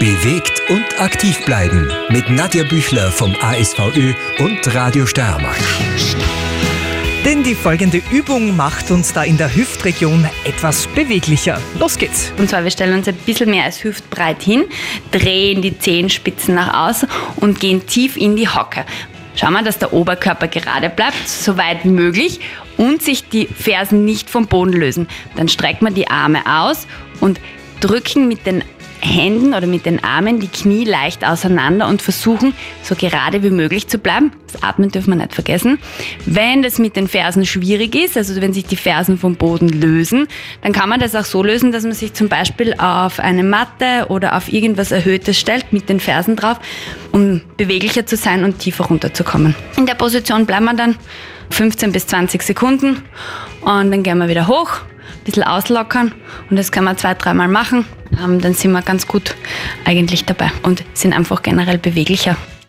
Bewegt und aktiv bleiben mit Nadja Büchler vom ASVÖ und Radio Steiermark. Denn die folgende Übung macht uns da in der Hüftregion etwas beweglicher. Los geht's. Und zwar, wir stellen uns ein bisschen mehr als hüftbreit hin, drehen die Zehenspitzen nach außen und gehen tief in die Hocke. Schauen wir, dass der Oberkörper gerade bleibt, so weit wie möglich und sich die Fersen nicht vom Boden lösen. Dann strecken wir die Arme aus und drücken mit den Händen oder mit den Armen die Knie leicht auseinander und versuchen, so gerade wie möglich zu bleiben. Das Atmen dürfen wir nicht vergessen. Wenn das mit den Fersen schwierig ist, also wenn sich die Fersen vom Boden lösen, dann kann man das auch so lösen, dass man sich zum Beispiel auf eine Matte oder auf irgendwas Erhöhtes stellt mit den Fersen drauf, um beweglicher zu sein und tiefer runterzukommen. In der Position bleiben wir dann 15 bis 20 Sekunden und dann gehen wir wieder hoch, ein bisschen auslockern und das kann man zwei, dreimal machen. Dann sind wir ganz gut eigentlich dabei und sind einfach generell beweglicher.